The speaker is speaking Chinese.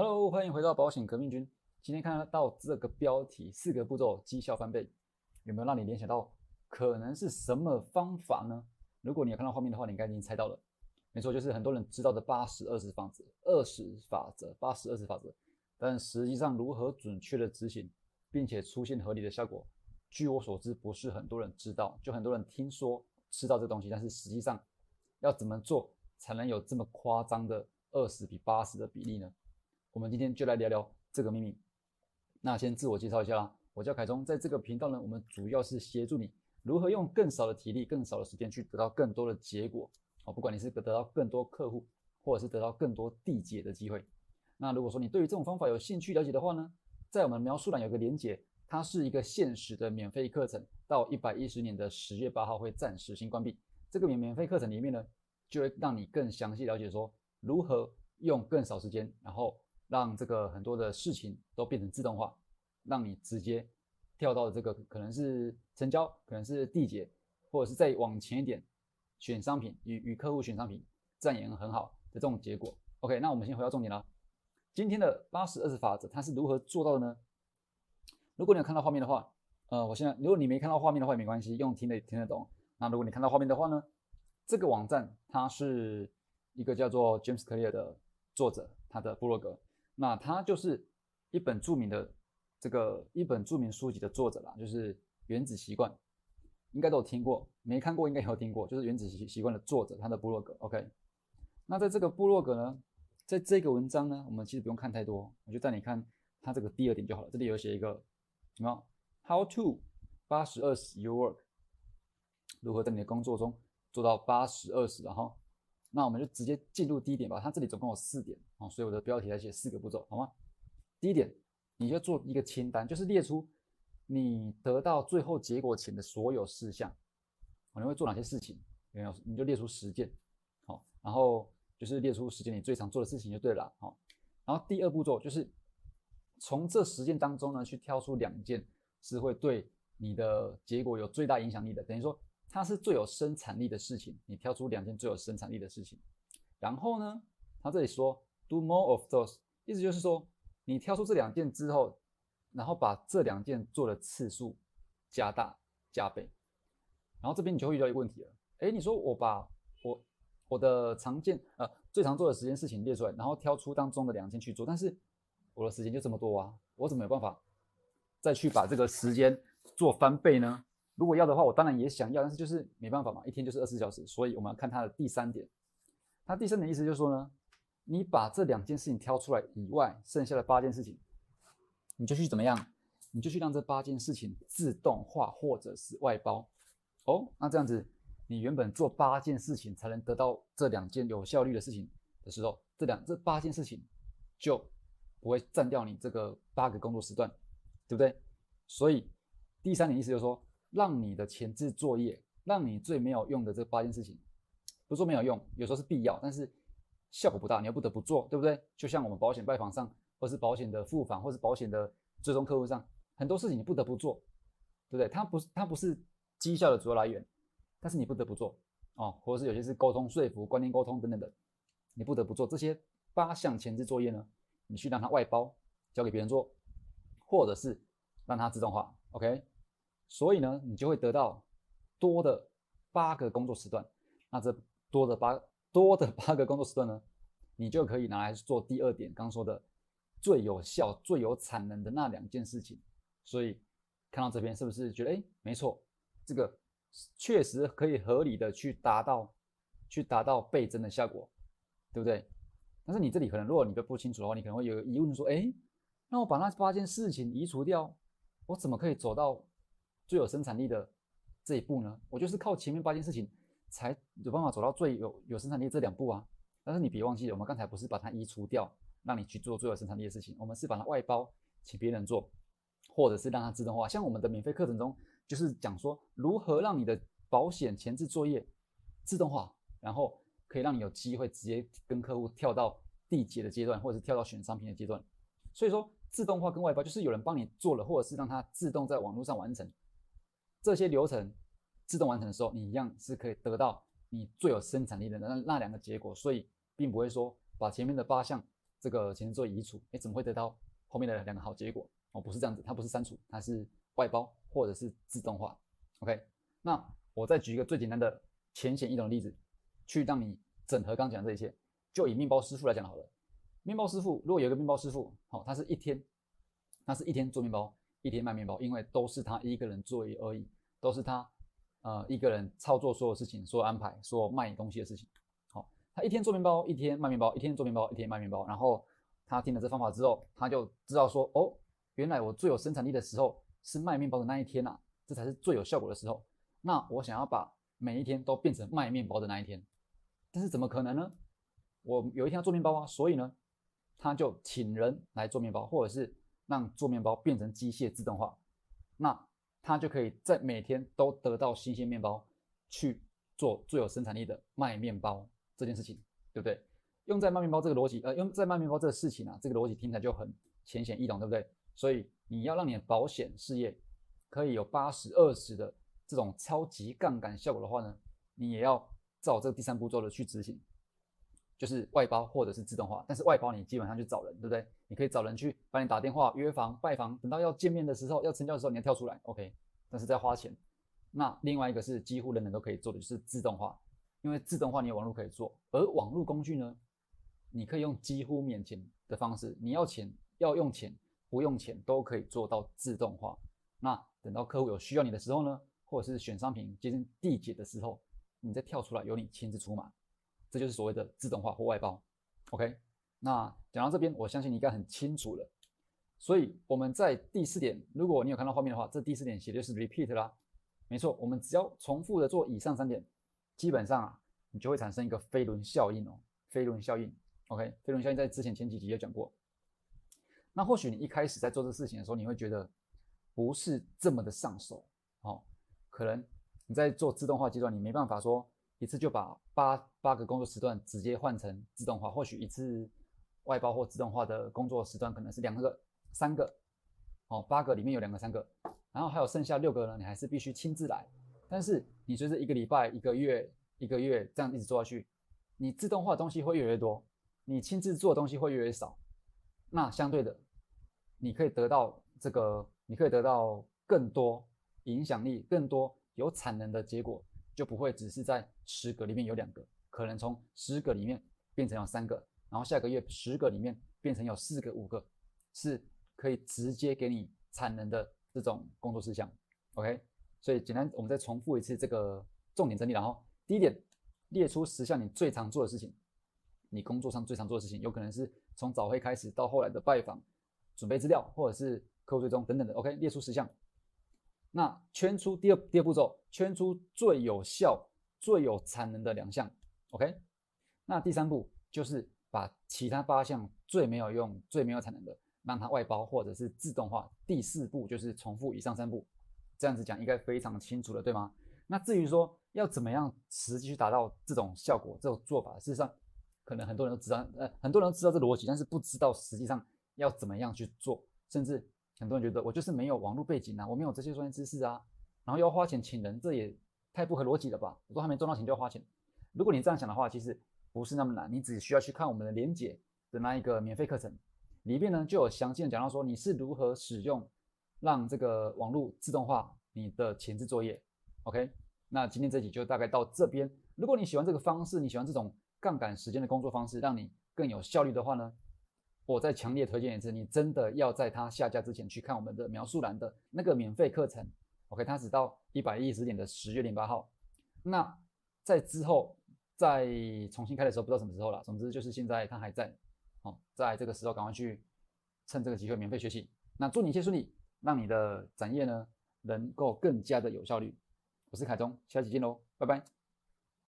Hello，欢迎回到保险革命军。今天看到这个标题，四个步骤绩效翻倍，有没有让你联想到可能是什么方法呢？如果你有看到画面的话，你应该已经猜到了。没错，就是很多人知道的八十二十法则，二十法则，八十二十法则。但实际上如何准确的执行，并且出现合理的效果，据我所知，不是很多人知道。就很多人听说知道这东西，但是实际上要怎么做才能有这么夸张的二十比八十的比例呢？我们今天就来聊聊这个秘密。那先自我介绍一下啦，我叫凯中，在这个频道呢，我们主要是协助你如何用更少的体力、更少的时间去得到更多的结果。哦，不管你是得到更多客户，或者是得到更多缔结的机会。那如果说你对于这种方法有兴趣了解的话呢，在我们描述栏有个连结，它是一个限时的免费课程，到一百一十年的十月八号会暂时性关闭。这个免免费课程里面呢，就会让你更详细了解说如何用更少时间，然后。让这个很多的事情都变成自动化，让你直接跳到这个可能是成交，可能是缔结，或者是再往前一点选商品与与客户选商品，这样也很好的这种结果。OK，那我们先回到重点了。今天的八十二十法则它是如何做到的呢？如果你有看到画面的话，呃，我现在如果你没看到画面的话也没关系，用听的听得懂。那如果你看到画面的话呢，这个网站它是一个叫做 James Clear 的作者他的部落格。那他就是一本著名的这个一本著名书籍的作者啦，就是《原子习惯》，应该都有听过，没看过应该也有听过，就是《原子习习惯》的作者他的部落格。OK，那在这个部落格呢，在这个文章呢，我们其实不用看太多，我就带你看他这个第二点就好了。这里有写一个什么？How to 八十二十 your work，如何在你的工作中做到八十二十，然后。那我们就直接进入第一点吧。它这里总共有四点啊，所以我的标题来写四个步骤，好吗？第一点，你就做一个清单，就是列出你得到最后结果前的所有事项，你会做哪些事情？没有，你就列出十件，好，然后就是列出十件你最常做的事情就对了，好。然后第二步骤就是从这十件当中呢，去挑出两件是会对你的结果有最大影响力的，等于说。它是最有生产力的事情，你挑出两件最有生产力的事情，然后呢，他这里说 do more of those，意思就是说，你挑出这两件之后，然后把这两件做的次数加大加倍，然后这边你就会遇到一个问题了，诶，你说我把我我的常见呃最常做的十件事情列出来，然后挑出当中的两件去做，但是我的时间就这么多啊，我怎么有办法再去把这个时间做翻倍呢？如果要的话，我当然也想要，但是就是没办法嘛，一天就是二十四小时，所以我们要看它的第三点。它第三点意思就是说呢，你把这两件事情挑出来以外，剩下的八件事情，你就去怎么样？你就去让这八件事情自动化或者是外包。哦，那这样子，你原本做八件事情才能得到这两件有效率的事情的时候，这两这八件事情就不会占掉你这个八个工作时段，对不对？所以第三点意思就是说。让你的前置作业，让你最没有用的这八件事情，不说没有用，有时候是必要，但是效果不大，你又不得不做，对不对？就像我们保险拜访上，或是保险的付访，或是保险的追踪客户上，很多事情你不得不做，对不对？它不是它不是绩效的主要来源，但是你不得不做哦，或者是有些是沟通说服、观念沟通等等的，你不得不做这些八项前置作业呢，你去让它外包交给别人做，或者是让它自动化，OK？所以呢，你就会得到多的八个工作时段。那这多的八多的八个工作时段呢，你就可以拿来做第二点刚说的最有效、最有产能的那两件事情。所以看到这边是不是觉得，哎，没错，这个确实可以合理的去达到去达到倍增的效果，对不对？但是你这里可能如果你都不清楚的话，你可能会有疑问说，哎，那我把那八件事情移除掉，我怎么可以走到？最有生产力的这一步呢，我就是靠前面八件事情才有办法走到最有有生产力这两步啊。但是你别忘记，我们刚才不是把它移除掉，让你去做最有生产力的事情，我们是把它外包请别人做，或者是让它自动化。像我们的免费课程中，就是讲说如何让你的保险前置作业自动化，然后可以让你有机会直接跟客户跳到缔结的阶段，或者是跳到选商品的阶段。所以说，自动化跟外包就是有人帮你做了，或者是让它自动在网络上完成。这些流程自动完成的时候，你一样是可以得到你最有生产力的那那两个结果，所以并不会说把前面的八项这个前置作移除，哎，怎么会得到后面的两个好结果？哦，不是这样子，它不是删除，它是外包或者是自动化。OK，那我再举一个最简单的浅显易懂的例子，去让你整合刚讲这一切。就以面包师傅来讲好了，面包师傅如果有一个面包师傅，好，他是一天，他是一天做面包，一天卖面包，因为都是他一个人做而已，都是他呃一个人操作所有事情，所有安排，所有卖东西的事情。好，他一天做面包，一天卖面包，一天做面包，一天卖面包。然后他听了这方法之后，他就知道说，哦，原来我最有生产力的时候是卖面包的那一天呐，这才是最有效果的时候。那我想要把每一天都变成卖面包的那一天，但是怎么可能呢？我有一天要做面包啊，所以呢，他就请人来做面包，或者是让做面包变成机械自动化，那他就可以在每天都得到新鲜面包，去做最有生产力的卖面包这件事情，对不对？用在卖面包这个逻辑，呃，用在卖面包这个事情啊，这个逻辑听起来就很浅显易懂，对不对？所以你要让你的保险事业可以有八十二十的这种超级杠杆效果的话呢，你也要照这个第三步骤的去执行。就是外包或者是自动化，但是外包你基本上就找人，对不对？你可以找人去帮你打电话约房拜访，等到要见面的时候要成交的时候你要跳出来，OK？但是在花钱。那另外一个是几乎人人都可以做的，就是自动化，因为自动化你有网络可以做，而网络工具呢，你可以用几乎免钱的方式，你要钱要用钱不用钱都可以做到自动化。那等到客户有需要你的时候呢，或者是选商品接近递解的时候，你再跳出来由你亲自出马。这就是所谓的自动化或外包，OK？那讲到这边，我相信你应该很清楚了。所以我们在第四点，如果你有看到画面的话，这第四点写的是 repeat 啦，没错，我们只要重复的做以上三点，基本上啊，你就会产生一个飞轮效应哦。飞轮效应，OK？飞轮效应在之前前几集有讲过。那或许你一开始在做这事情的时候，你会觉得不是这么的上手哦，可能你在做自动化阶段，你没办法说。一次就把八八个工作时段直接换成自动化，或许一次外包或自动化的工作时段可能是两个、三个，哦，八个里面有两个、三个，然后还有剩下六个呢，你还是必须亲自来。但是你随着一个礼拜、一个月、一个月这样一直做下去，你自动化的东西会越来越多，你亲自做的东西会越来越少。那相对的，你可以得到这个，你可以得到更多影响力、更多有产能的结果。就不会只是在十个里面有两个，可能从十个里面变成有三个，然后下个月十个里面变成有四个、五个，是可以直接给你产能的这种工作事项。OK，所以简单我们再重复一次这个重点整理，然后第一点，列出十项你最常做的事情，你工作上最常做的事情，有可能是从早会开始到后来的拜访、准备资料，或者是客户追踪等等的。OK，列出十项。那圈出第二第二步骤，圈出最有效、最有产能的两项，OK。那第三步就是把其他八项最没有用、最没有产能的，让它外包或者是自动化。第四步就是重复以上三步，这样子讲应该非常清楚了，对吗？那至于说要怎么样实际去达到这种效果、这种做法，事实上可能很多人都知道，呃，很多人都知道这逻辑，但是不知道实际上要怎么样去做，甚至。很多人觉得我就是没有网络背景啊，我没有这些专业知识啊，然后要花钱请人，这也太不合逻辑了吧？我都还没赚到钱就要花钱。如果你这样想的话，其实不是那么难，你只需要去看我们的连结的那一个免费课程，里面呢就有详细的讲到说你是如何使用让这个网络自动化你的前置作业。OK，那今天这集就大概到这边。如果你喜欢这个方式，你喜欢这种杠杆时间的工作方式，让你更有效率的话呢？我再强烈推荐一次，你真的要在它下架之前去看我们的描述栏的那个免费课程。OK，它只到一百一十点的十月零八号。那在之后再重新开的时候，不知道什么时候了。总之就是现在它还在。好，在这个时候赶快去趁这个机会免费学习。那祝你一切顺利，让你的展业呢能够更加的有效率。我是凯中，下期见喽，拜拜。